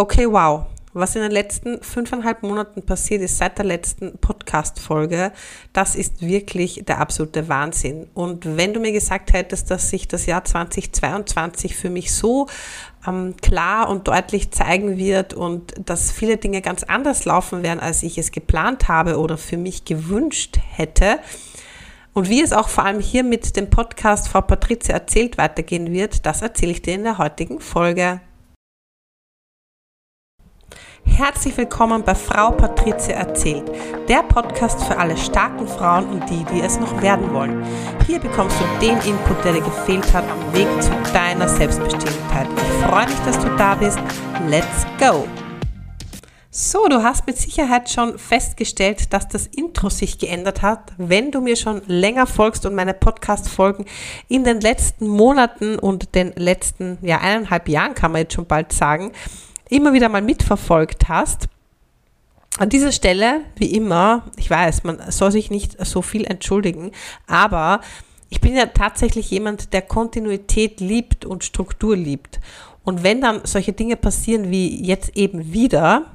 Okay, wow. Was in den letzten fünfeinhalb Monaten passiert ist seit der letzten Podcast-Folge, das ist wirklich der absolute Wahnsinn. Und wenn du mir gesagt hättest, dass sich das Jahr 2022 für mich so ähm, klar und deutlich zeigen wird und dass viele Dinge ganz anders laufen werden, als ich es geplant habe oder für mich gewünscht hätte, und wie es auch vor allem hier mit dem Podcast Frau Patrizia erzählt weitergehen wird, das erzähle ich dir in der heutigen Folge. Herzlich willkommen bei Frau Patrizia erzählt, der Podcast für alle starken Frauen und die, die es noch werden wollen. Hier bekommst du den Input, der dir gefehlt hat, am Weg zu deiner Selbstbestimmtheit. Ich freue mich, dass du da bist. Let's go! So, du hast mit Sicherheit schon festgestellt, dass das Intro sich geändert hat. Wenn du mir schon länger folgst und meine Podcast-Folgen in den letzten Monaten und den letzten, ja, eineinhalb Jahren kann man jetzt schon bald sagen, immer wieder mal mitverfolgt hast. An dieser Stelle, wie immer, ich weiß, man soll sich nicht so viel entschuldigen, aber ich bin ja tatsächlich jemand, der Kontinuität liebt und Struktur liebt. Und wenn dann solche Dinge passieren wie jetzt eben wieder,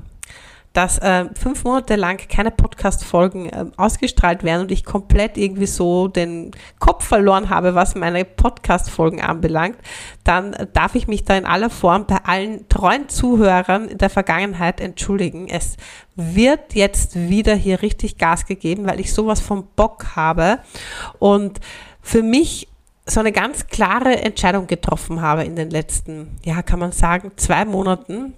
dass äh, fünf Monate lang keine Podcast-Folgen äh, ausgestrahlt werden und ich komplett irgendwie so den Kopf verloren habe, was meine Podcast-Folgen anbelangt, dann darf ich mich da in aller Form bei allen treuen Zuhörern in der Vergangenheit entschuldigen. Es wird jetzt wieder hier richtig Gas gegeben, weil ich sowas vom Bock habe und für mich so eine ganz klare Entscheidung getroffen habe in den letzten, ja, kann man sagen, zwei Monaten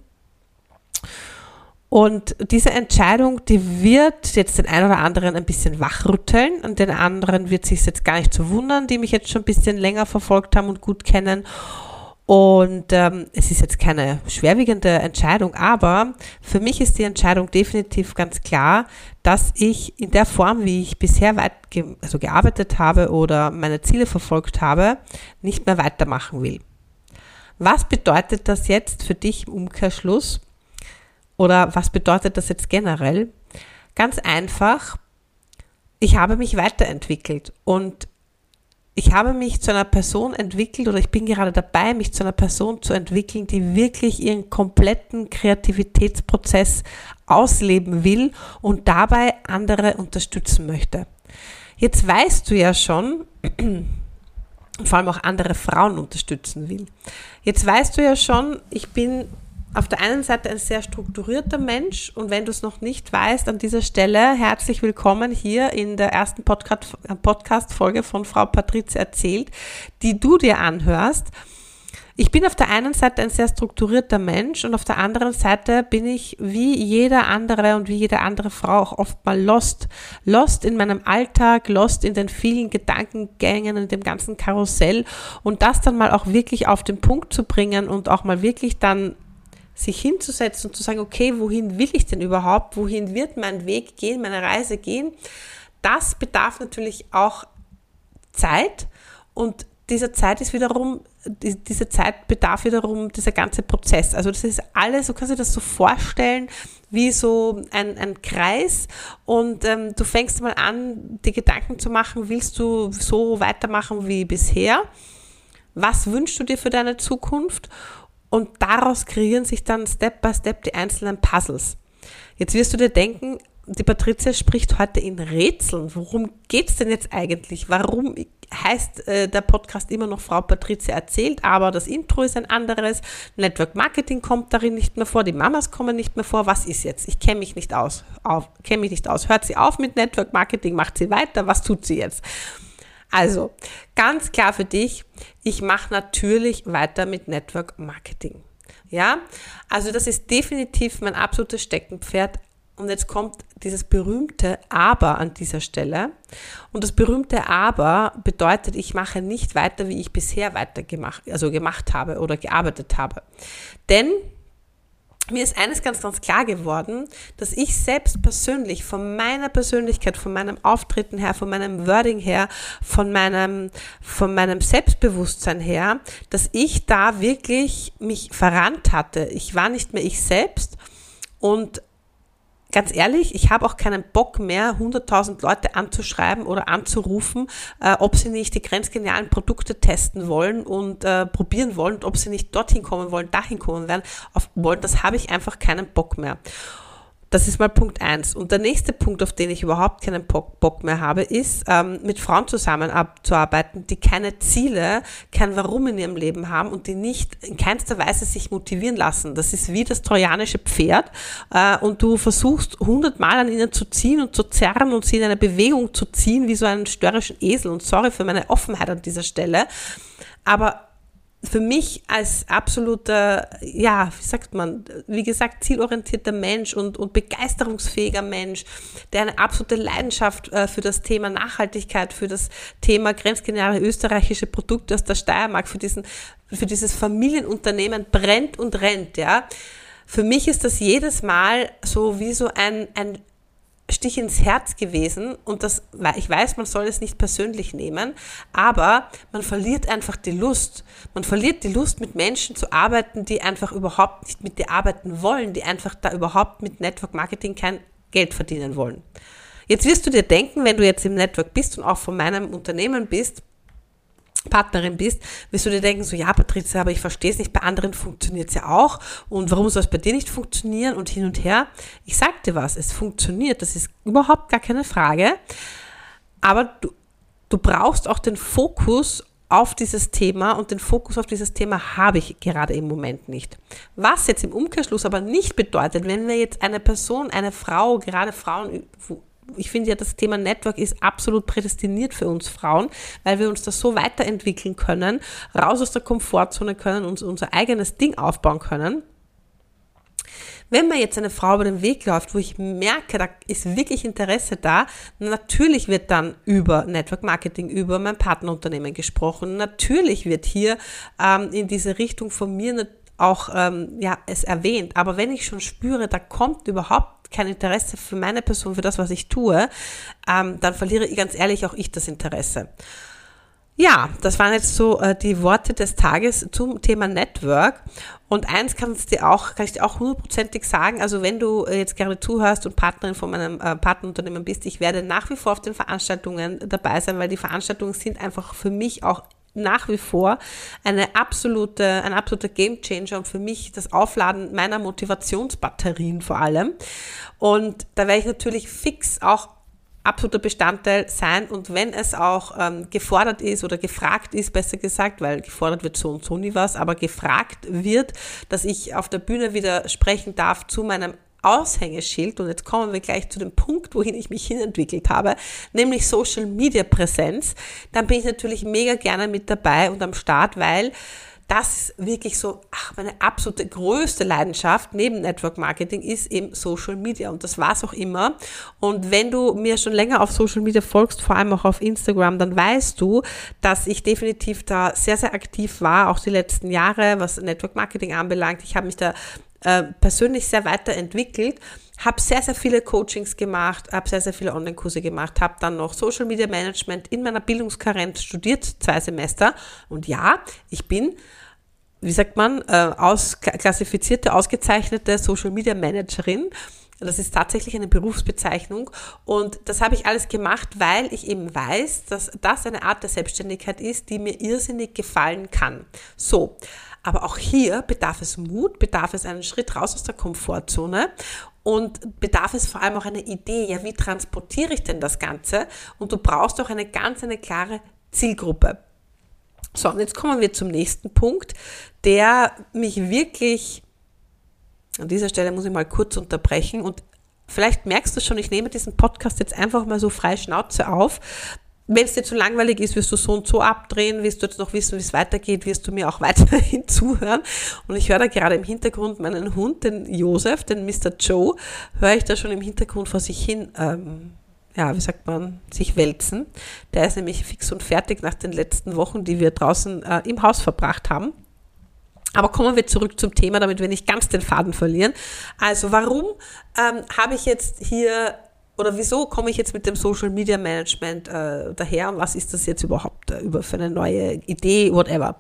und diese Entscheidung, die wird jetzt den einen oder anderen ein bisschen wachrütteln und den anderen wird sich jetzt gar nicht zu wundern, die mich jetzt schon ein bisschen länger verfolgt haben und gut kennen. Und ähm, es ist jetzt keine schwerwiegende Entscheidung, aber für mich ist die Entscheidung definitiv ganz klar, dass ich in der Form, wie ich bisher weit ge also gearbeitet habe oder meine Ziele verfolgt habe, nicht mehr weitermachen will. Was bedeutet das jetzt für dich im Umkehrschluss? Oder was bedeutet das jetzt generell? Ganz einfach, ich habe mich weiterentwickelt und ich habe mich zu einer Person entwickelt oder ich bin gerade dabei, mich zu einer Person zu entwickeln, die wirklich ihren kompletten Kreativitätsprozess ausleben will und dabei andere unterstützen möchte. Jetzt weißt du ja schon, vor allem auch andere Frauen unterstützen will. Jetzt weißt du ja schon, ich bin auf der einen Seite ein sehr strukturierter Mensch und wenn du es noch nicht weißt, an dieser Stelle herzlich willkommen hier in der ersten Podcast-Folge von Frau Patrizia erzählt, die du dir anhörst. Ich bin auf der einen Seite ein sehr strukturierter Mensch und auf der anderen Seite bin ich wie jeder andere und wie jede andere Frau auch oft mal lost. Lost in meinem Alltag, lost in den vielen Gedankengängen und dem ganzen Karussell und das dann mal auch wirklich auf den Punkt zu bringen und auch mal wirklich dann sich hinzusetzen und zu sagen, okay, wohin will ich denn überhaupt? Wohin wird mein Weg gehen, meine Reise gehen? Das bedarf natürlich auch Zeit und diese Zeit ist wiederum, diese Zeit bedarf wiederum dieser ganze Prozess. Also das ist alles, so kannst du dir das so vorstellen, wie so ein, ein Kreis und ähm, du fängst mal an, die Gedanken zu machen, willst du so weitermachen wie bisher? Was wünschst du dir für deine Zukunft? Und daraus kreieren sich dann Step by Step die einzelnen Puzzles. Jetzt wirst du dir denken, die Patricia spricht heute in Rätseln. Worum geht's denn jetzt eigentlich? Warum heißt äh, der Podcast immer noch Frau Patricia erzählt, aber das Intro ist ein anderes. Network Marketing kommt darin nicht mehr vor, die Mamas kommen nicht mehr vor. Was ist jetzt? Ich kenne mich nicht aus. kenne mich nicht aus. Hört sie auf mit Network Marketing? Macht sie weiter? Was tut sie jetzt? Also, ganz klar für dich, ich mache natürlich weiter mit Network Marketing. Ja, also das ist definitiv mein absolutes Steckenpferd. Und jetzt kommt dieses berühmte Aber an dieser Stelle. Und das berühmte Aber bedeutet, ich mache nicht weiter, wie ich bisher weiter gemacht, also gemacht habe oder gearbeitet habe. Denn mir ist eines ganz, ganz klar geworden, dass ich selbst persönlich von meiner Persönlichkeit, von meinem Auftreten her, von meinem Wording her, von meinem, von meinem Selbstbewusstsein her, dass ich da wirklich mich verrannt hatte. Ich war nicht mehr ich selbst und ganz ehrlich, ich habe auch keinen Bock mehr, 100.000 Leute anzuschreiben oder anzurufen, äh, ob sie nicht die grenzgenialen Produkte testen wollen und äh, probieren wollen und ob sie nicht dorthin kommen wollen, dahin kommen werden, auf, wollen. Das habe ich einfach keinen Bock mehr. Das ist mal Punkt eins. Und der nächste Punkt, auf den ich überhaupt keinen Bock mehr habe, ist, ähm, mit Frauen zusammenzuarbeiten, die keine Ziele, kein Warum in ihrem Leben haben und die nicht in keinster Weise sich motivieren lassen. Das ist wie das trojanische Pferd äh, und du versuchst hundertmal an ihnen zu ziehen und zu zerren und sie in eine Bewegung zu ziehen, wie so einen störrischen Esel. Und sorry für meine Offenheit an dieser Stelle. Aber für mich als absoluter, ja, wie sagt man, wie gesagt, zielorientierter Mensch und, und begeisterungsfähiger Mensch, der eine absolute Leidenschaft äh, für das Thema Nachhaltigkeit, für das Thema grenzgeniale österreichische Produkte aus der Steiermark, für diesen, für dieses Familienunternehmen brennt und rennt, ja. Für mich ist das jedes Mal so wie so ein, ein Stich ins Herz gewesen und das, ich weiß, man soll es nicht persönlich nehmen, aber man verliert einfach die Lust. Man verliert die Lust, mit Menschen zu arbeiten, die einfach überhaupt nicht mit dir arbeiten wollen, die einfach da überhaupt mit Network Marketing kein Geld verdienen wollen. Jetzt wirst du dir denken, wenn du jetzt im Network bist und auch von meinem Unternehmen bist, Partnerin bist, wirst du dir denken, so ja, Patricia, aber ich verstehe es nicht, bei anderen funktioniert es ja auch und warum soll es bei dir nicht funktionieren und hin und her. Ich sag dir was, es funktioniert, das ist überhaupt gar keine Frage, aber du, du brauchst auch den Fokus auf dieses Thema und den Fokus auf dieses Thema habe ich gerade im Moment nicht. Was jetzt im Umkehrschluss aber nicht bedeutet, wenn wir jetzt eine Person, eine Frau, gerade Frauen ich finde ja, das Thema Network ist absolut prädestiniert für uns Frauen, weil wir uns da so weiterentwickeln können, raus aus der Komfortzone können, uns unser eigenes Ding aufbauen können. Wenn mir jetzt eine Frau über den Weg läuft, wo ich merke, da ist wirklich Interesse da, natürlich wird dann über Network Marketing, über mein Partnerunternehmen gesprochen. Natürlich wird hier ähm, in diese Richtung von mir auch ähm, ja, es erwähnt. Aber wenn ich schon spüre, da kommt überhaupt kein Interesse für meine Person, für das, was ich tue, ähm, dann verliere ich ganz ehrlich auch ich das Interesse. Ja, das waren jetzt so äh, die Worte des Tages zum Thema Network. Und eins kann ich dir auch, kann ich dir auch hundertprozentig sagen, also wenn du äh, jetzt gerne zuhörst und Partnerin von meinem äh, Partnerunternehmen bist, ich werde nach wie vor auf den Veranstaltungen dabei sein, weil die Veranstaltungen sind einfach für mich auch nach wie vor eine absolute, ein absoluter Gamechanger und für mich das Aufladen meiner Motivationsbatterien vor allem. Und da werde ich natürlich fix auch absoluter Bestandteil sein und wenn es auch ähm, gefordert ist oder gefragt ist, besser gesagt, weil gefordert wird so und so nie was, aber gefragt wird, dass ich auf der Bühne wieder sprechen darf zu meinem Aushängeschild, und jetzt kommen wir gleich zu dem Punkt, wohin ich mich hinentwickelt habe, nämlich Social Media Präsenz, dann bin ich natürlich mega gerne mit dabei und am Start, weil das wirklich so, ach, meine absolute größte Leidenschaft neben Network Marketing ist eben Social Media und das war es auch immer. Und wenn du mir schon länger auf Social Media folgst, vor allem auch auf Instagram, dann weißt du, dass ich definitiv da sehr, sehr aktiv war, auch die letzten Jahre, was Network Marketing anbelangt. Ich habe mich da äh, persönlich sehr weiterentwickelt, habe sehr, sehr viele Coachings gemacht, habe sehr, sehr viele Online-Kurse gemacht, habe dann noch Social Media Management in meiner Bildungskarenz studiert, zwei Semester. Und ja, ich bin wie sagt man, äh, aus, klassifizierte, ausgezeichnete Social Media Managerin. Das ist tatsächlich eine Berufsbezeichnung und das habe ich alles gemacht, weil ich eben weiß, dass das eine Art der Selbstständigkeit ist, die mir irrsinnig gefallen kann. So, aber auch hier bedarf es Mut, bedarf es einen Schritt raus aus der Komfortzone und bedarf es vor allem auch eine Idee, ja, wie transportiere ich denn das Ganze? Und du brauchst auch eine ganz, eine klare Zielgruppe. So, und jetzt kommen wir zum nächsten Punkt, der mich wirklich, an dieser Stelle muss ich mal kurz unterbrechen und vielleicht merkst du schon, ich nehme diesen Podcast jetzt einfach mal so frei Schnauze auf, wenn es dir zu langweilig ist, wirst du so und so abdrehen, wirst du jetzt noch wissen, wie es weitergeht, wirst du mir auch weiterhin zuhören. Und ich höre da gerade im Hintergrund meinen Hund, den Josef, den Mr. Joe, höre ich da schon im Hintergrund vor sich hin, ähm, ja, wie sagt man, sich wälzen. Der ist nämlich fix und fertig nach den letzten Wochen, die wir draußen äh, im Haus verbracht haben. Aber kommen wir zurück zum Thema, damit wir nicht ganz den Faden verlieren. Also warum ähm, habe ich jetzt hier oder wieso komme ich jetzt mit dem Social Media Management äh, daher und was ist das jetzt überhaupt äh, über für eine neue Idee, whatever.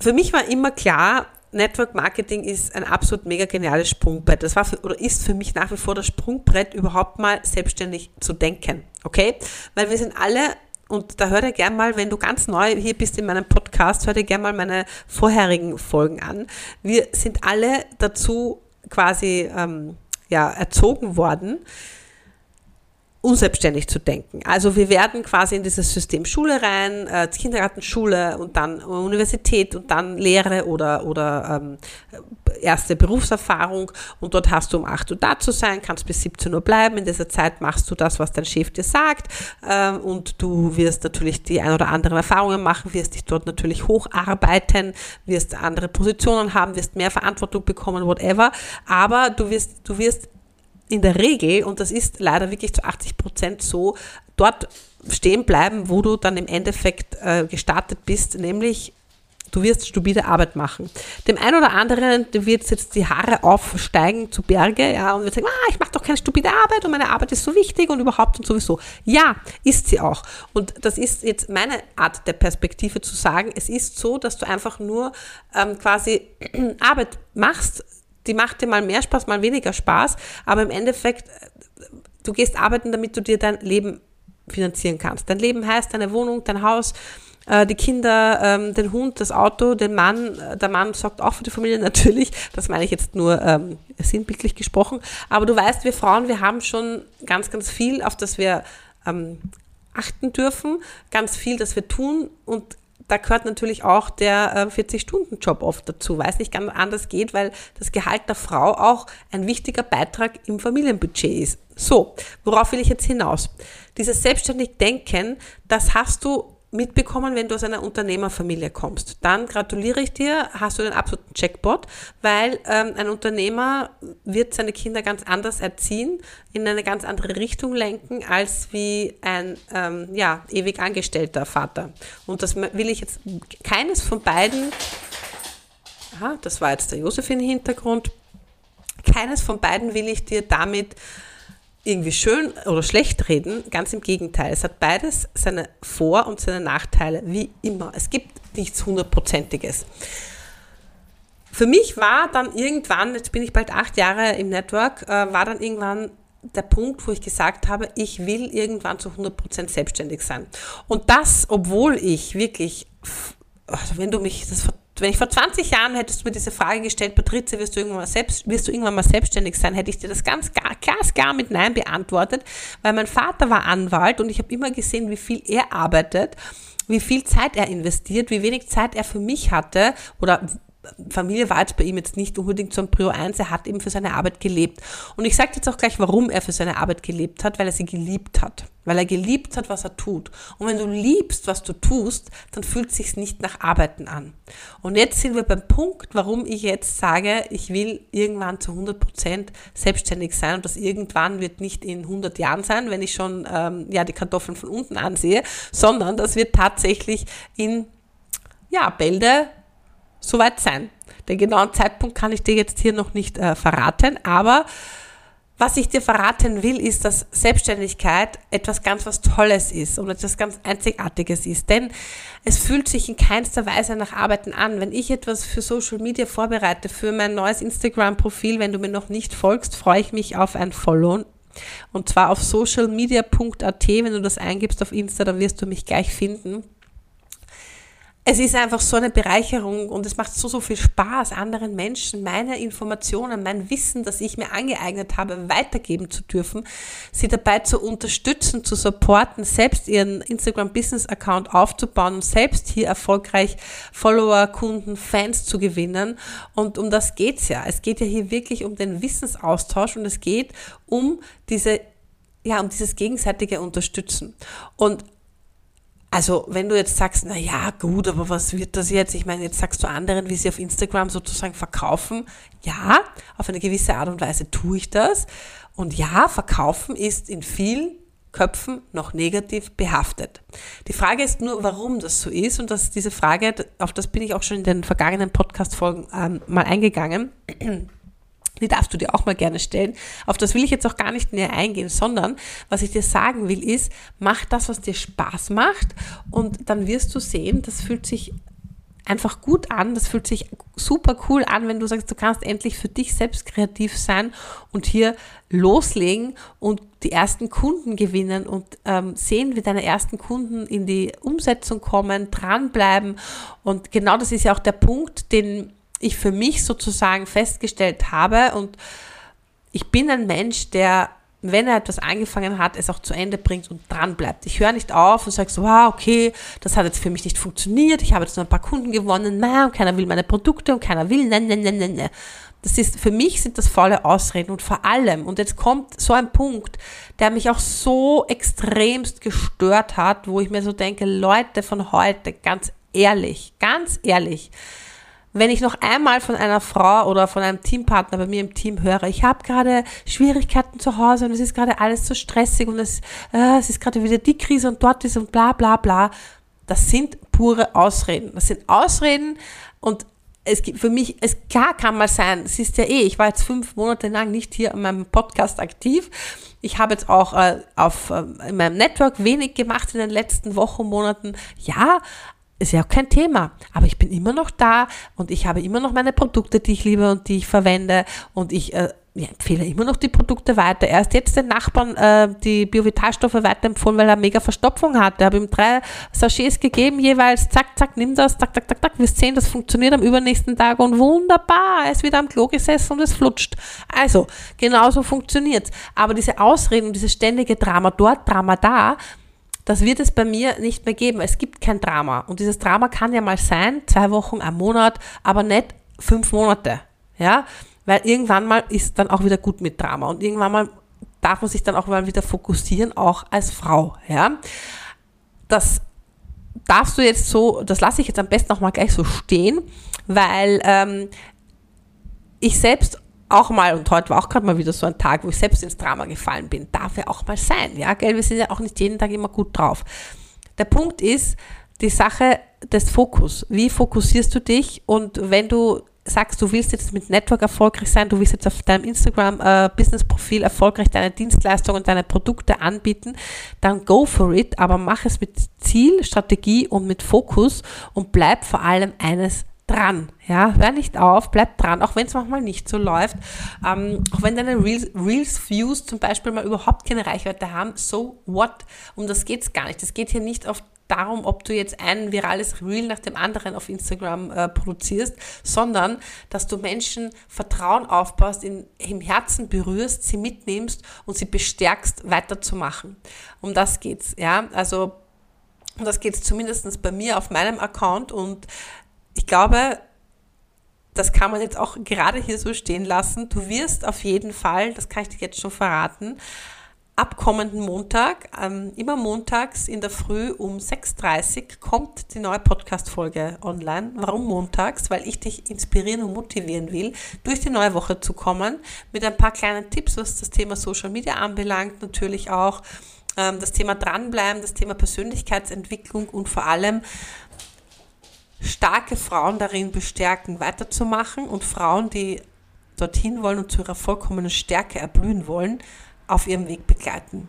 Für mich war immer klar, Network Marketing ist ein absolut mega geniales Sprungbrett. Das war für, oder ist für mich nach wie vor das Sprungbrett, überhaupt mal selbstständig zu denken. Okay? Weil wir sind alle und da hör dir gern mal, wenn du ganz neu hier bist in meinem Podcast, hör dir gern mal meine vorherigen Folgen an. Wir sind alle dazu quasi ähm, ja, erzogen worden, unselbstständig zu denken. Also wir werden quasi in dieses System Schule rein, äh, Kindergarten, Schule und dann Universität und dann Lehre oder, oder ähm, erste Berufserfahrung und dort hast du um 8 Uhr da zu sein, kannst bis 17 Uhr bleiben. In dieser Zeit machst du das, was dein Chef dir sagt äh, und du wirst natürlich die ein oder anderen Erfahrungen machen, wirst dich dort natürlich hocharbeiten, wirst andere Positionen haben, wirst mehr Verantwortung bekommen, whatever. Aber du wirst, du wirst in der Regel, und das ist leider wirklich zu 80 Prozent so, dort stehen bleiben, wo du dann im Endeffekt äh, gestartet bist, nämlich du wirst stupide Arbeit machen. Dem einen oder anderen dem wird jetzt die Haare aufsteigen zu Berge, ja, und wird sagen, ah, ich mache doch keine stupide Arbeit und meine Arbeit ist so wichtig und überhaupt und sowieso. Ja, ist sie auch. Und das ist jetzt meine Art der Perspektive zu sagen, es ist so, dass du einfach nur ähm, quasi Arbeit machst, die macht dir mal mehr Spaß, mal weniger Spaß, aber im Endeffekt, du gehst arbeiten, damit du dir dein Leben finanzieren kannst. Dein Leben heißt deine Wohnung, dein Haus, äh, die Kinder, ähm, den Hund, das Auto, den Mann. Äh, der Mann sorgt auch für die Familie natürlich. Das meine ich jetzt nur ähm, sinnbildlich gesprochen. Aber du weißt, wir Frauen, wir haben schon ganz, ganz viel, auf das wir ähm, achten dürfen, ganz viel, das wir tun und da gehört natürlich auch der 40-Stunden-Job äh, oft dazu, weil es nicht ganz anders geht, weil das Gehalt der Frau auch ein wichtiger Beitrag im Familienbudget ist. So, worauf will ich jetzt hinaus? Dieses selbstständig Denken, das hast du mitbekommen, wenn du aus einer Unternehmerfamilie kommst. Dann gratuliere ich dir, hast du den absoluten Checkpot, weil ähm, ein Unternehmer wird seine Kinder ganz anders erziehen, in eine ganz andere Richtung lenken, als wie ein ähm, ja, ewig angestellter Vater. Und das will ich jetzt keines von beiden, aha, das war jetzt der Josef im Hintergrund, keines von beiden will ich dir damit irgendwie schön oder schlecht reden. Ganz im Gegenteil. Es hat beides seine Vor- und seine Nachteile, wie immer. Es gibt nichts Hundertprozentiges. Für mich war dann irgendwann, jetzt bin ich bald acht Jahre im Network, äh, war dann irgendwann der Punkt, wo ich gesagt habe, ich will irgendwann zu 100% selbstständig sein. Und das, obwohl ich wirklich, also wenn du mich, das wenn ich vor 20 Jahren hättest du mir diese Frage gestellt, Patrizia, wirst du irgendwann mal, selbst, wirst du irgendwann mal selbstständig sein, hätte ich dir das ganz gar, glasklar mit Nein beantwortet, weil mein Vater war Anwalt und ich habe immer gesehen, wie viel er arbeitet, wie viel Zeit er investiert, wie wenig Zeit er für mich hatte oder Familie war jetzt bei ihm jetzt nicht unbedingt so ein Prio 1, er hat eben für seine Arbeit gelebt. Und ich sage jetzt auch gleich, warum er für seine Arbeit gelebt hat, weil er sie geliebt hat. Weil er geliebt hat, was er tut. Und wenn du liebst, was du tust, dann fühlt es sich nicht nach Arbeiten an. Und jetzt sind wir beim Punkt, warum ich jetzt sage, ich will irgendwann zu 100 Prozent selbstständig sein. Und das irgendwann wird nicht in 100 Jahren sein, wenn ich schon ähm, ja, die Kartoffeln von unten ansehe, sondern das wird tatsächlich in ja, Bälde soweit sein. Den genauen Zeitpunkt kann ich dir jetzt hier noch nicht äh, verraten, aber was ich dir verraten will, ist, dass Selbstständigkeit etwas ganz was Tolles ist und etwas ganz Einzigartiges ist. Denn es fühlt sich in keinster Weise nach Arbeiten an. Wenn ich etwas für Social Media vorbereite, für mein neues Instagram-Profil, wenn du mir noch nicht folgst, freue ich mich auf ein Follow. Und zwar auf socialmedia.at. Wenn du das eingibst auf Insta, dann wirst du mich gleich finden es ist einfach so eine Bereicherung und es macht so, so viel Spaß, anderen Menschen meine Informationen, mein Wissen, das ich mir angeeignet habe, weitergeben zu dürfen, sie dabei zu unterstützen, zu supporten, selbst ihren Instagram-Business-Account aufzubauen und selbst hier erfolgreich Follower, Kunden, Fans zu gewinnen. Und um das geht's ja. Es geht ja hier wirklich um den Wissensaustausch und es geht um diese ja, um dieses gegenseitige Unterstützen. Und also, wenn du jetzt sagst, na ja, gut, aber was wird das jetzt? Ich meine, jetzt sagst du anderen, wie sie auf Instagram sozusagen verkaufen. Ja, auf eine gewisse Art und Weise tue ich das. Und ja, verkaufen ist in vielen Köpfen noch negativ behaftet. Die Frage ist nur, warum das so ist. Und dass diese Frage, auf das bin ich auch schon in den vergangenen Podcast-Folgen ähm, mal eingegangen. Die darfst du dir auch mal gerne stellen. Auf das will ich jetzt auch gar nicht näher eingehen, sondern was ich dir sagen will ist, mach das, was dir Spaß macht und dann wirst du sehen, das fühlt sich einfach gut an. Das fühlt sich super cool an, wenn du sagst, du kannst endlich für dich selbst kreativ sein und hier loslegen und die ersten Kunden gewinnen und ähm, sehen, wie deine ersten Kunden in die Umsetzung kommen, dranbleiben. Und genau das ist ja auch der Punkt, den ich für mich sozusagen festgestellt habe. Und ich bin ein Mensch, der wenn er etwas angefangen hat, es auch zu Ende bringt und dran bleibt. Ich höre nicht auf und sage so, wow, okay, das hat jetzt für mich nicht funktioniert, ich habe jetzt nur ein paar Kunden gewonnen, na, und keiner will meine Produkte und keiner will, ne, ne, ne, ne, ne. Das ist, für mich sind das volle Ausreden und vor allem, und jetzt kommt so ein Punkt, der mich auch so extremst gestört hat, wo ich mir so denke, Leute von heute, ganz ehrlich, ganz ehrlich, wenn ich noch einmal von einer Frau oder von einem Teampartner bei mir im Team höre, ich habe gerade Schwierigkeiten zu Hause und es ist gerade alles so stressig und es, äh, es ist gerade wieder die Krise und dort ist und bla bla bla, das sind pure Ausreden. Das sind Ausreden und es gibt für mich, es klar kann mal sein, es ist ja eh, ich war jetzt fünf Monate lang nicht hier an meinem Podcast aktiv. Ich habe jetzt auch äh, auf äh, in meinem Network wenig gemacht in den letzten Wochen, Monaten. Ja, ist ja auch kein Thema. Aber ich bin immer noch da und ich habe immer noch meine Produkte, die ich liebe und die ich verwende und ich äh, ja, empfehle immer noch die Produkte weiter. Erst jetzt den Nachbarn äh, die Biovitalstoffe weiterempfohlen, weil er mega Verstopfung hatte. Habe ihm drei Sachets gegeben, jeweils zack, zack, nimm das, zack, zack, zack, zack. Wir sehen, das funktioniert am übernächsten Tag und wunderbar, er ist wieder am Klo gesessen und es flutscht. Also, genauso funktioniert's. Aber diese Ausreden, dieses ständige Drama dort, Drama da, das wird es bei mir nicht mehr geben. Es gibt kein Drama. Und dieses Drama kann ja mal sein, zwei Wochen, ein Monat, aber nicht fünf Monate. Ja, weil irgendwann mal ist dann auch wieder gut mit Drama und irgendwann mal darf man sich dann auch mal wieder fokussieren, auch als Frau. Ja, das darfst du jetzt so, das lasse ich jetzt am besten auch mal gleich so stehen, weil ähm, ich selbst auch mal, und heute war auch gerade mal wieder so ein Tag, wo ich selbst ins Drama gefallen bin, darf ja auch mal sein, ja, gell, wir sind ja auch nicht jeden Tag immer gut drauf. Der Punkt ist, die Sache des Fokus. Wie fokussierst du dich? Und wenn du sagst, du willst jetzt mit Network erfolgreich sein, du willst jetzt auf deinem Instagram-Business-Profil äh, erfolgreich deine Dienstleistungen und deine Produkte anbieten, dann go for it, aber mach es mit Ziel, Strategie und mit Fokus und bleib vor allem eines dran. Ja, hör nicht auf, bleib dran, auch wenn es manchmal nicht so läuft. Ähm, auch wenn deine Reels, Reels Views zum Beispiel mal überhaupt keine Reichweite haben, so what? Um das geht's gar nicht. Es geht hier nicht auf darum, ob du jetzt ein virales Reel nach dem anderen auf Instagram äh, produzierst, sondern dass du Menschen Vertrauen aufbaust, in, im Herzen berührst, sie mitnimmst und sie bestärkst, weiterzumachen. Um das geht's, ja. Also, um das geht's zumindest bei mir auf meinem Account und ich glaube, das kann man jetzt auch gerade hier so stehen lassen. Du wirst auf jeden Fall, das kann ich dir jetzt schon verraten, ab kommenden Montag, ähm, immer montags in der Früh um 6.30 Uhr kommt die neue Podcast-Folge online. Warum montags? Weil ich dich inspirieren und motivieren will, durch die neue Woche zu kommen, mit ein paar kleinen Tipps, was das Thema Social Media anbelangt, natürlich auch ähm, das Thema dranbleiben, das Thema Persönlichkeitsentwicklung und vor allem starke Frauen darin bestärken, weiterzumachen und Frauen, die dorthin wollen und zu ihrer vollkommenen Stärke erblühen wollen, auf ihrem Weg begleiten.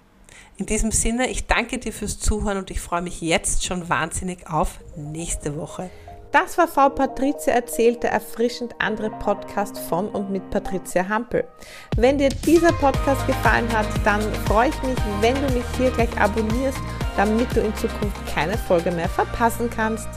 In diesem Sinne, ich danke dir fürs Zuhören und ich freue mich jetzt schon wahnsinnig auf nächste Woche. Das war Frau Patricia erzählt, der erfrischend andere Podcast von und mit Patricia Hampel. Wenn dir dieser Podcast gefallen hat, dann freue ich mich, wenn du mich hier gleich abonnierst, damit du in Zukunft keine Folge mehr verpassen kannst.